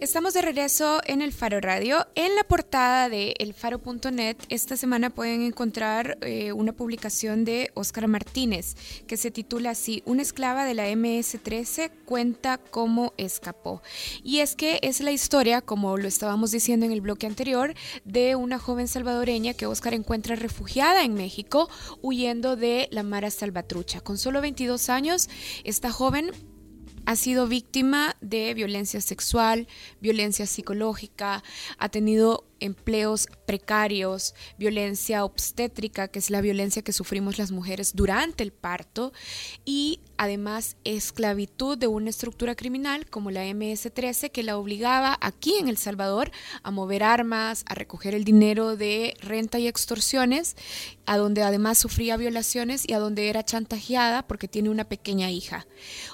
Estamos de regreso en el Faro Radio. En la portada de elfaro.net esta semana pueden encontrar eh, una publicación de Óscar Martínez que se titula así, Una esclava de la MS-13 cuenta cómo escapó. Y es que es la historia, como lo estábamos diciendo en el bloque anterior, de una joven salvadoreña que Óscar encuentra refugiada en México huyendo de la Mara Salvatrucha. Con solo 22 años, esta joven ha sido víctima de violencia sexual, violencia psicológica, ha tenido empleos precarios, violencia obstétrica, que es la violencia que sufrimos las mujeres durante el parto, y además esclavitud de una estructura criminal como la MS-13 que la obligaba aquí en El Salvador a mover armas, a recoger el dinero de renta y extorsiones, a donde además sufría violaciones y a donde era chantajeada porque tiene una pequeña hija.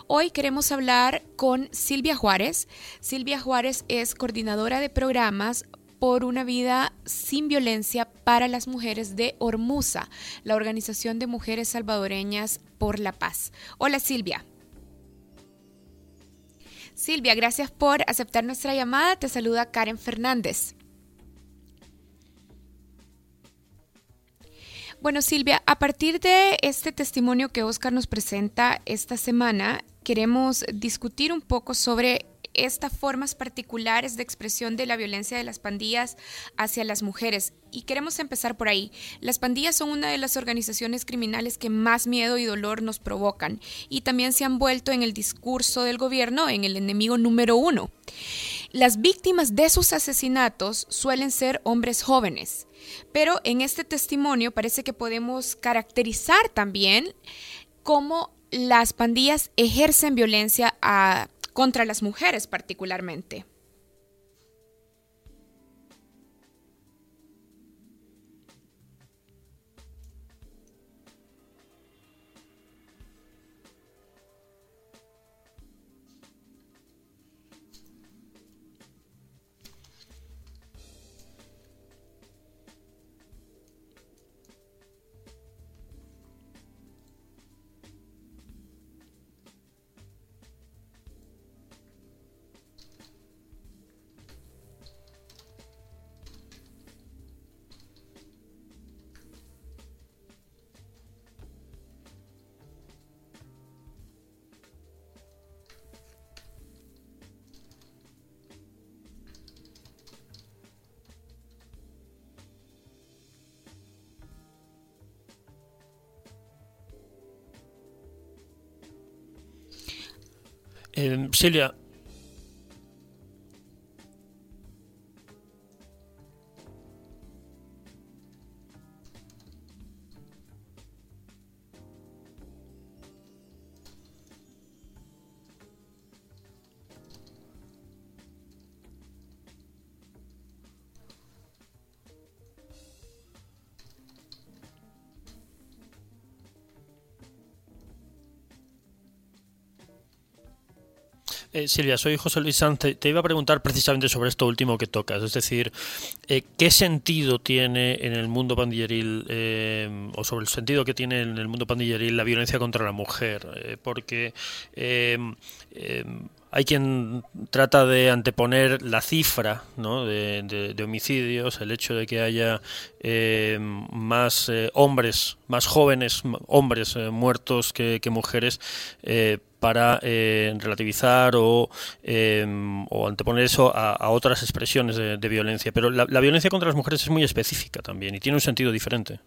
Hoy queremos hablar con Silvia Juárez. Silvia Juárez es coordinadora de programas por una vida sin violencia para las mujeres de Ormusa, la Organización de Mujeres Salvadoreñas por la Paz. Hola Silvia. Silvia, gracias por aceptar nuestra llamada. Te saluda Karen Fernández. Bueno, Silvia, a partir de este testimonio que Oscar nos presenta esta semana, queremos discutir un poco sobre estas formas particulares de expresión de la violencia de las pandillas hacia las mujeres. Y queremos empezar por ahí. Las pandillas son una de las organizaciones criminales que más miedo y dolor nos provocan y también se han vuelto en el discurso del gobierno en el enemigo número uno. Las víctimas de sus asesinatos suelen ser hombres jóvenes, pero en este testimonio parece que podemos caracterizar también cómo las pandillas ejercen violencia a contra las mujeres particularmente. Eh, Silvia, Eh, Silvia, soy José Luis Sanz. Te, iba a preguntar precisamente sobre esto último que tocas, es decir, eh, ¿qué sentido tiene en el mundo pandilleril, eh, o sobre el sentido que tiene en el mundo pandilleril la violencia contra la mujer? porque hay quien trata de anteponer la cifra de, homicidios, el hecho de que haya más hombres, más jóvenes hombres muertos que, que mujeres para eh, relativizar o, em, o, anteponer eso a, otras expresiones de, violencia. Pero la, la violencia contra las mujeres es muy específica también y tiene un sentido diferente.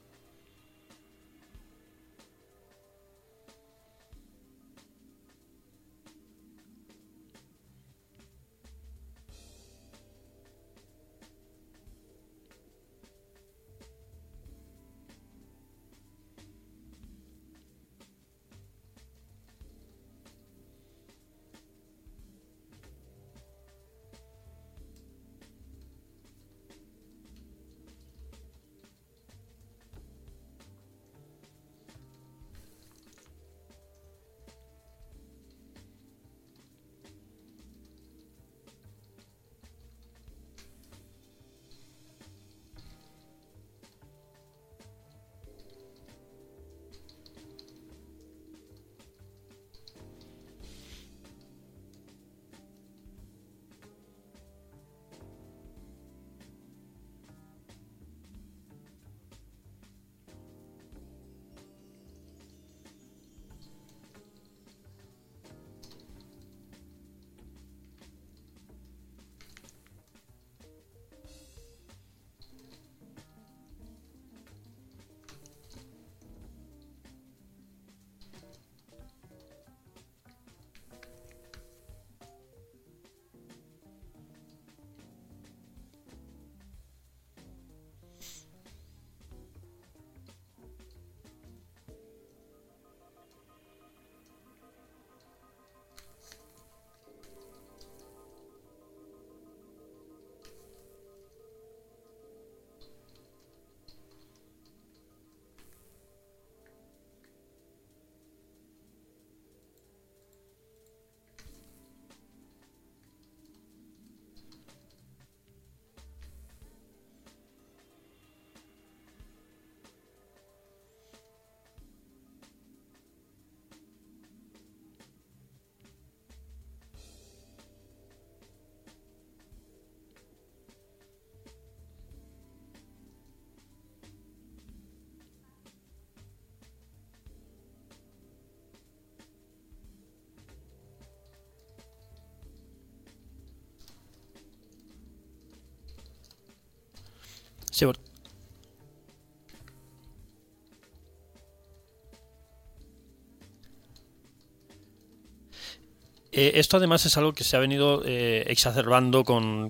Eh, esto además es algo que se ha venido eh, exacerbando con,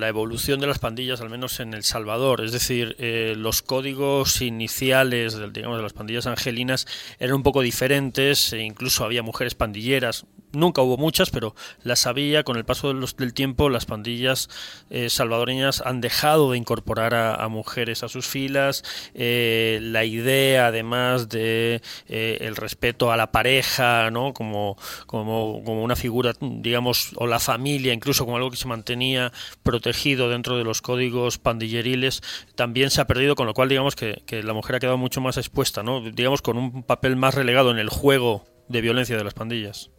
la evolución de las pandillas, al menos en El Salvador. Es decir, eh, los códigos iniciales digamos, de las pandillas angelinas eran un poco diferentes, e incluso había mujeres pandilleras, nunca hubo muchas, pero las había. Con el paso del tiempo, las pandillas eh, salvadoreñas han dejado de incorporar a, mujeres a sus filas. Eh, la idea, además de eh, el respeto a la pareja, ¿no? Como, como, como una figura, digamos, o la familia, incluso como algo que se mantenía protegido dentro de los códigos pandilleriles, también se ha perdido, con lo cual, digamos que, que la mujer ha quedado mucho más expuesta, ¿no? Digamos, con un papel más relegado en el juego de violencia de las pandillas.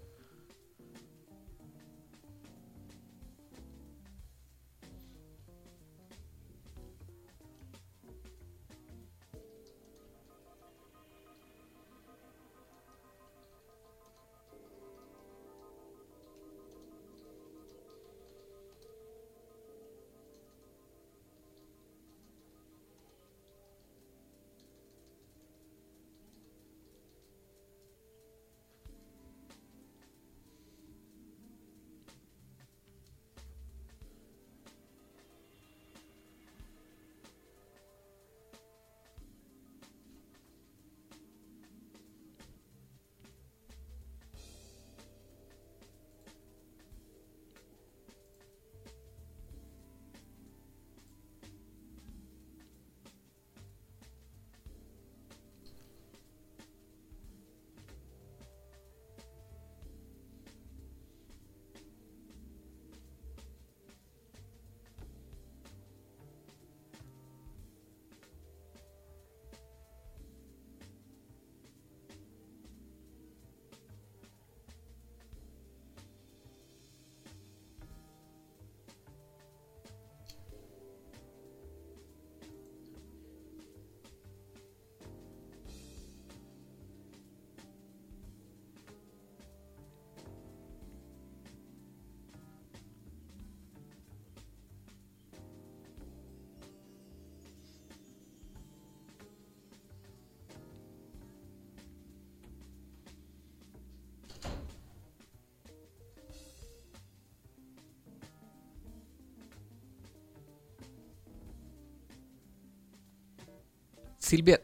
Silvia,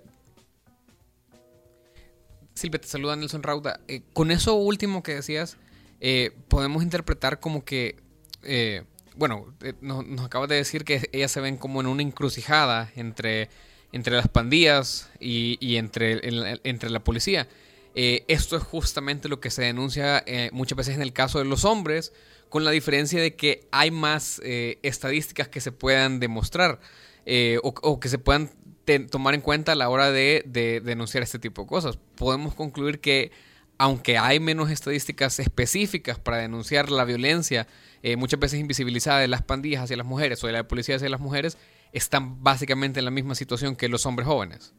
Silvia, te saluda Nelson Rauda. Eh, con eso último que decías, eh, podemos interpretar como que, eh, bueno, nos, acabas de decir que ellas se ven como en una encrucijada entre, entre las pandillas y, entre, entre la policía. esto es justamente lo que se denuncia muchas veces en el caso de los hombres, con la diferencia de que hay más estadísticas que se puedan demostrar o, o, que se puedan tomar en cuenta a la hora de, denunciar este tipo de cosas. Podemos concluir que aunque hay menos estadísticas específicas para denunciar la violencia, eh, muchas veces invisibilizada de las pandillas hacia las mujeres o de la policía hacia las mujeres, están básicamente en la misma situación que los hombres jóvenes.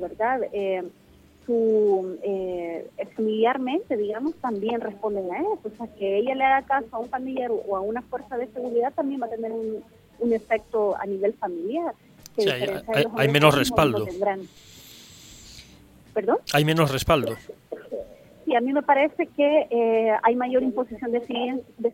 ¿Verdad? Eh, su, eh, familiarmente, digamos, también responden a eso. O sea, que ella le haga caso a un pandillero o a una fuerza de seguridad también va a tener un, un efecto a nivel familiar. hay, menos respaldo. ¿Perdón? Hay menos respaldo. Sí, a mí me parece que eh, hay mayor imposición de, de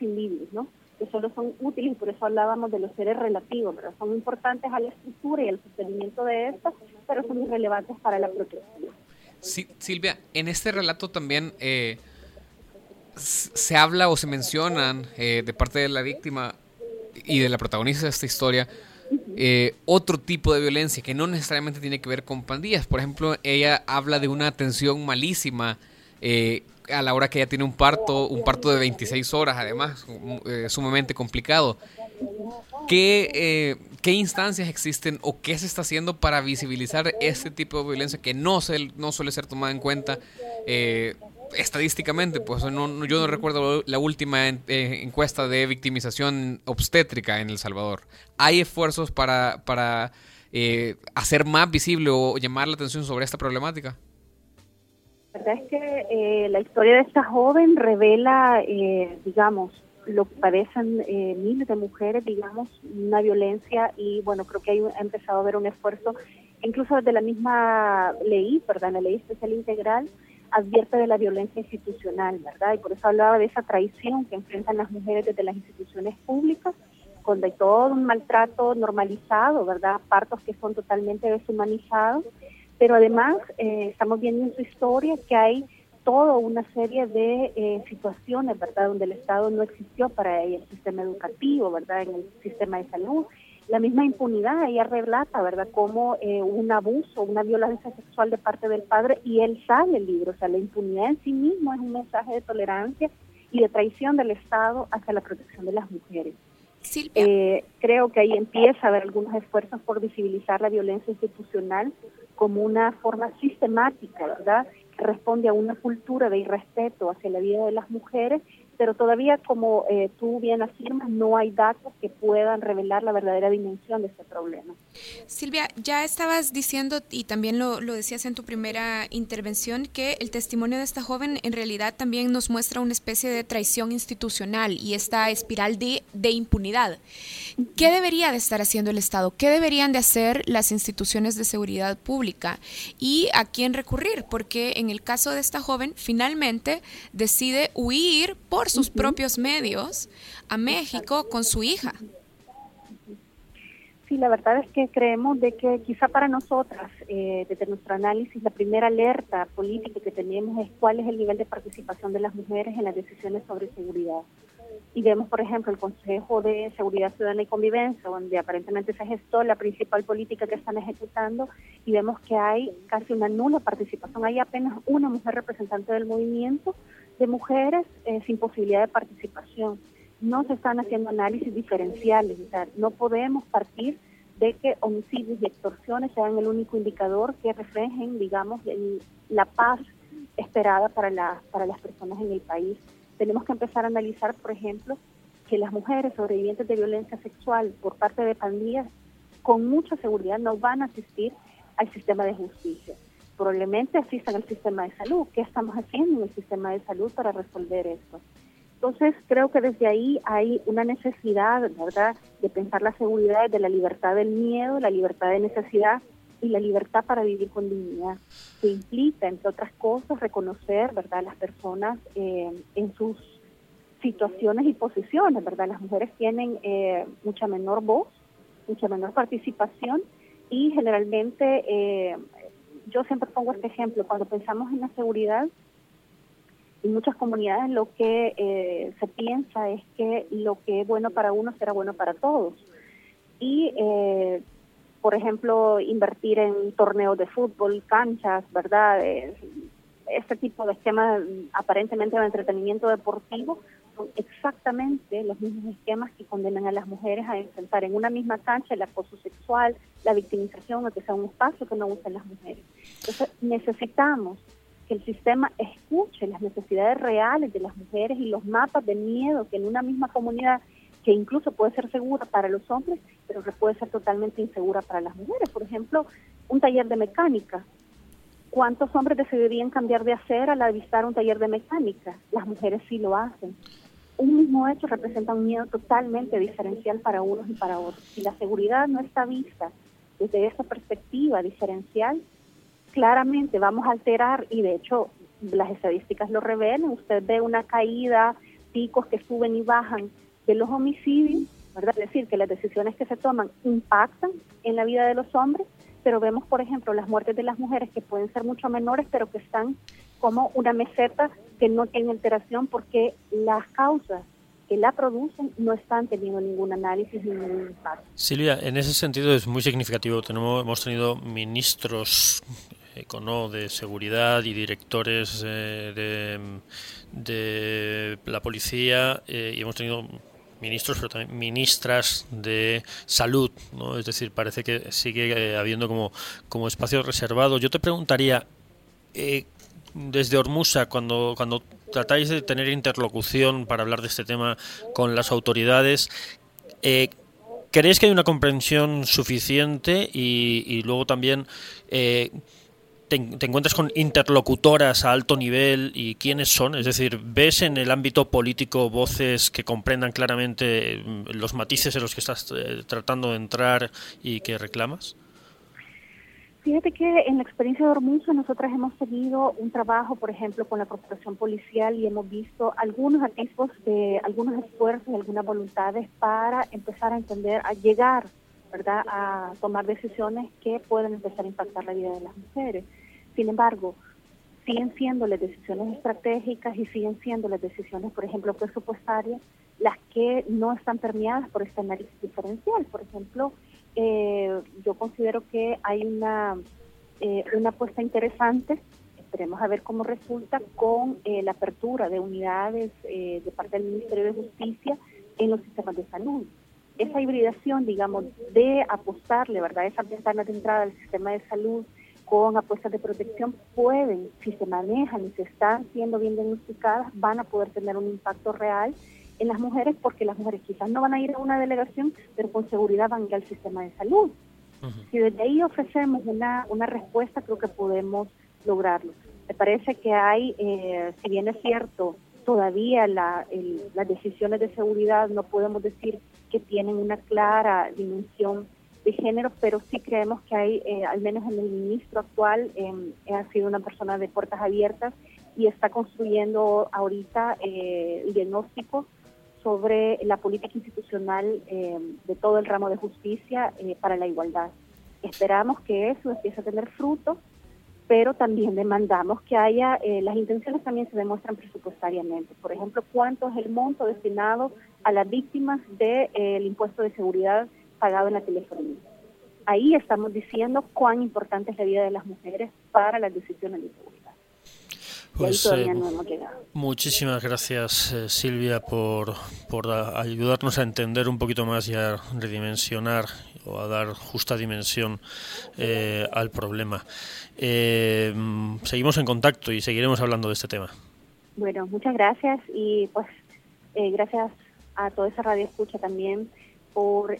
imprescindibles, ¿no? que solo son útiles y por eso hablábamos de los seres relativos, pero son importantes a la estructura y al sostenimiento de estas, pero son irrelevantes para la protección. Sí, Silvia, en este relato también eh, se habla o se mencionan eh, de parte de la víctima y de la protagonista de esta historia eh, otro tipo de violencia que no necesariamente tiene que ver con pandillas. Por ejemplo, ella habla de una atención malísima a la hora que ella tiene un parto, un parto de 26 horas además, eh, sumamente complicado. ¿Qué, eh, ¿Qué instancias existen o qué se está haciendo para visibilizar este tipo de violencia que no, se, no suele ser tomada en cuenta eh, estadísticamente? Pues no, yo no recuerdo la última encuesta de victimización obstétrica en El Salvador. ¿Hay esfuerzos para, para hacer más visible o llamar la atención sobre esta problemática? Verdad es que eh, la historia de esta joven revela, eh, digamos, lo que padecen eh, miles de mujeres, digamos, una violencia y bueno, creo que hay, ha empezado a haber un esfuerzo, incluso desde la misma ley, ¿verdad? La ley especial integral advierte de la violencia institucional, ¿verdad? Y por eso hablaba de esa traición que enfrentan las mujeres desde las instituciones públicas, donde hay todo un maltrato normalizado, ¿verdad? Partos que son totalmente deshumanizados pero además eh, estamos viendo en su historia que hay toda una serie de eh, situaciones, ¿verdad?, donde el Estado no existió para ella, el sistema educativo, ¿verdad?, en el sistema de salud. La misma impunidad, ella relata, ¿verdad?, como eh, un abuso, una violencia sexual de parte del padre y él sale el libro. O sea, la impunidad en sí mismo es un mensaje de tolerancia y de traición del Estado hacia la protección de las mujeres. Eh, creo que ahí empieza a haber algunos esfuerzos por visibilizar la violencia institucional como una forma sistemática, ¿verdad? Que responde a una cultura de irrespeto hacia la vida de las mujeres pero todavía, como eh, tú bien afirmas, no hay datos que puedan revelar la verdadera dimensión de este problema. Silvia, ya estabas diciendo, y también lo, lo, decías en tu primera intervención, que el testimonio de esta joven en realidad también nos muestra una especie de traición institucional y esta espiral de, de impunidad. ¿Qué debería de estar haciendo el Estado? ¿Qué deberían de hacer las instituciones de seguridad pública? ¿Y a quién recurrir? Porque en el caso de esta joven, finalmente decide huir por sus propios medios a México con su hija. Sí, la verdad es que creemos de que quizá para nosotras, eh, desde nuestro análisis, la primera alerta política que tenemos es cuál es el nivel de participación de las mujeres en las decisiones sobre seguridad. Y vemos, por ejemplo, el Consejo de Seguridad Ciudadana y Convivencia, donde aparentemente se gestó la principal política que están ejecutando, y vemos que hay casi una nula participación. Hay apenas una mujer representante del movimiento, de mujeres eh, sin posibilidad de participación. No se están haciendo análisis diferenciales, no podemos partir de que homicidios y extorsiones sean el único indicador que reflejen, digamos, la paz esperada para, para las personas en el país. Tenemos que empezar a analizar, por ejemplo, que las mujeres sobrevivientes de violencia sexual por parte de pandillas con mucha seguridad no van a asistir al sistema de justicia probablemente asistan al sistema de salud. ¿Qué estamos haciendo en el sistema de salud para resolver esto? Entonces, creo que desde ahí hay una necesidad, ¿verdad?, de pensar la seguridad desde la libertad del miedo, la libertad de necesidad y la libertad para vivir con dignidad, que implica, entre otras cosas, reconocer, ¿verdad?, las personas eh, en sus situaciones y posiciones, ¿verdad? Las mujeres tienen eh, mucha menor voz, mucha menor participación y generalmente eh, yo siempre pongo este ejemplo, cuando pensamos en la seguridad, en muchas comunidades lo que eh, se piensa es que lo que es bueno para uno será bueno para todos. Y, eh, por ejemplo, invertir en torneos de fútbol, canchas, ¿verdad? este tipo de esquemas aparentemente de entretenimiento deportivo exactamente los mismos esquemas que condenan a las mujeres a enfrentar en una misma cancha el acoso sexual, la victimización o que sea un espacio que no usen las mujeres. Entonces necesitamos que el sistema escuche las necesidades reales de las mujeres y los mapas de miedo que en una misma comunidad que incluso puede ser segura para los hombres, pero que puede ser totalmente insegura para las mujeres. Por ejemplo, un taller de mecánica ¿Cuántos hombres decidirían cambiar de hacer al avistar un taller de mecánica? Las mujeres sí lo hacen. Un mismo hecho representa un miedo totalmente diferencial para unos y para otros. Si la seguridad no está vista desde esa perspectiva diferencial, claramente vamos a alterar, y de hecho las estadísticas lo revelan, usted ve una caída picos que suben y bajan de los homicidios, ¿verdad? Es decir, que las decisiones que se toman impactan en la vida de los hombres, pero vemos, por ejemplo, las muertes de las mujeres que pueden ser mucho menores, pero que están como una meseta que no tiene alteración porque las causas que la producen no están teniendo ningún análisis ni ningún impacto. Silvia, en ese sentido es muy significativo. Tenemos, hemos tenido ministros de seguridad y directores eh, de, la policía eh, y hemos tenido ministros, pero también ministras de salud, ¿no? Es decir, parece que sigue eh, habiendo como, como espacio reservado. Yo te preguntaría, desde Hormusa, cuando, cuando tratáis de tener interlocución para hablar de este tema con las autoridades, eh, ¿crees que hay una comprensión suficiente y, luego también eh, te, encuentras con interlocutoras a alto nivel y quiénes son? Es decir, ¿ves en el ámbito político voces que comprendan claramente mm, los matices en los que estás eh, tratando de entrar y que reclamas? Fíjate que en la experiencia de Hormuzzo nosotras hemos tenido un trabajo, por ejemplo, con la corporación policial y hemos visto algunos atisbos de algunos esfuerzos y algunas voluntades para empezar a entender, a llegar, ¿verdad?, a tomar decisiones que pueden empezar a impactar la vida de las mujeres. Sin embargo, siguen siendo las decisiones estratégicas y siguen siendo las decisiones, por ejemplo, presupuestarias, las que no están permeadas por este análisis diferencial. Por ejemplo, eh, yo considero que hay una, eh, una apuesta interesante, esperemos a ver cómo resulta, con eh, la apertura de unidades eh, de parte del Ministerio de Justicia en los sistemas de salud. Esa hibridación, digamos, de apostarle, ¿verdad? Esa ventana de entrada al sistema de salud con apuestas de protección pueden, si se manejan y se están siendo bien diagnosticadas, van a poder tener un impacto real en las mujeres porque las mujeres quizás no van a ir a una delegación, pero con seguridad van a ir al sistema de salud. Si desde ahí ofrecemos una, una respuesta, creo que podemos lograrlo. Me parece que hay, eh, si bien es cierto, todavía la, las decisiones de seguridad no podemos decir que tienen una clara dimensión de género, pero sí creemos que hay, eh, al menos en el ministro actual, eh, ha sido una persona de puertas abiertas y está construyendo ahorita eh, el diagnóstico sobre la política institucional eh, de todo el ramo de justicia eh, para la igualdad. Esperamos que eso empiece a tener fruto, pero también demandamos que haya, eh, las intenciones también se demuestran presupuestariamente. Por ejemplo, cuánto es el monto destinado a las víctimas del impuesto de seguridad pagado en la telefonía. Ahí estamos diciendo cuán importante es la vida de las mujeres para las decisiones de seguridad. Pues, eh, muchísimas gracias eh, Silvia por, por ayudarnos a entender un poquito más y a redimensionar o a dar justa dimensión eh, al problema. seguimos en contacto y seguiremos hablando de este tema. Bueno, muchas gracias y pues gracias a toda esa radio escucha también por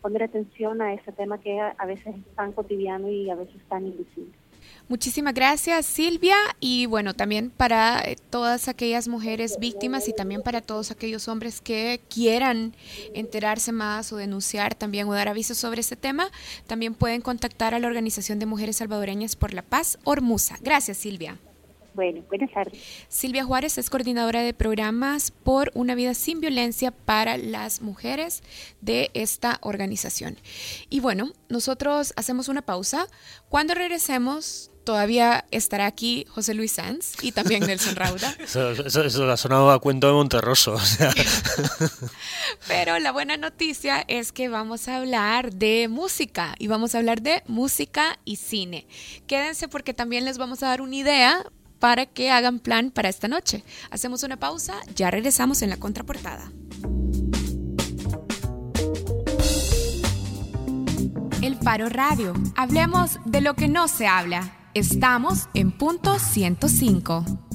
poner atención a ese tema que a veces es tan cotidiano y a veces tan invisible. Muchísimas gracias Silvia y bueno, también para eh, todas aquellas mujeres víctimas y también para todos aquellos hombres que quieran enterarse más o denunciar también o dar avisos sobre este tema, también pueden contactar a la Organización de Mujeres Salvadoreñas por la Paz, Ormusa. Gracias Silvia. Bueno, buenas tardes. Silvia Juárez es coordinadora de programas por una vida sin violencia para las mujeres de esta organización. Y bueno, nosotros hacemos una pausa. Cuando regresemos, todavía estará aquí José Luis Sanz y también Nelson Rauda. eso, eso, ha sonado a cuento de Monterroso. Pero la buena noticia es que vamos a hablar de música y vamos a hablar de música y cine. Quédense porque también les vamos a dar una idea para que hagan plan para esta noche. Hacemos una pausa, ya regresamos en la contraportada. El Faro Radio. Hablemos de lo que no se habla. Estamos en punto 105.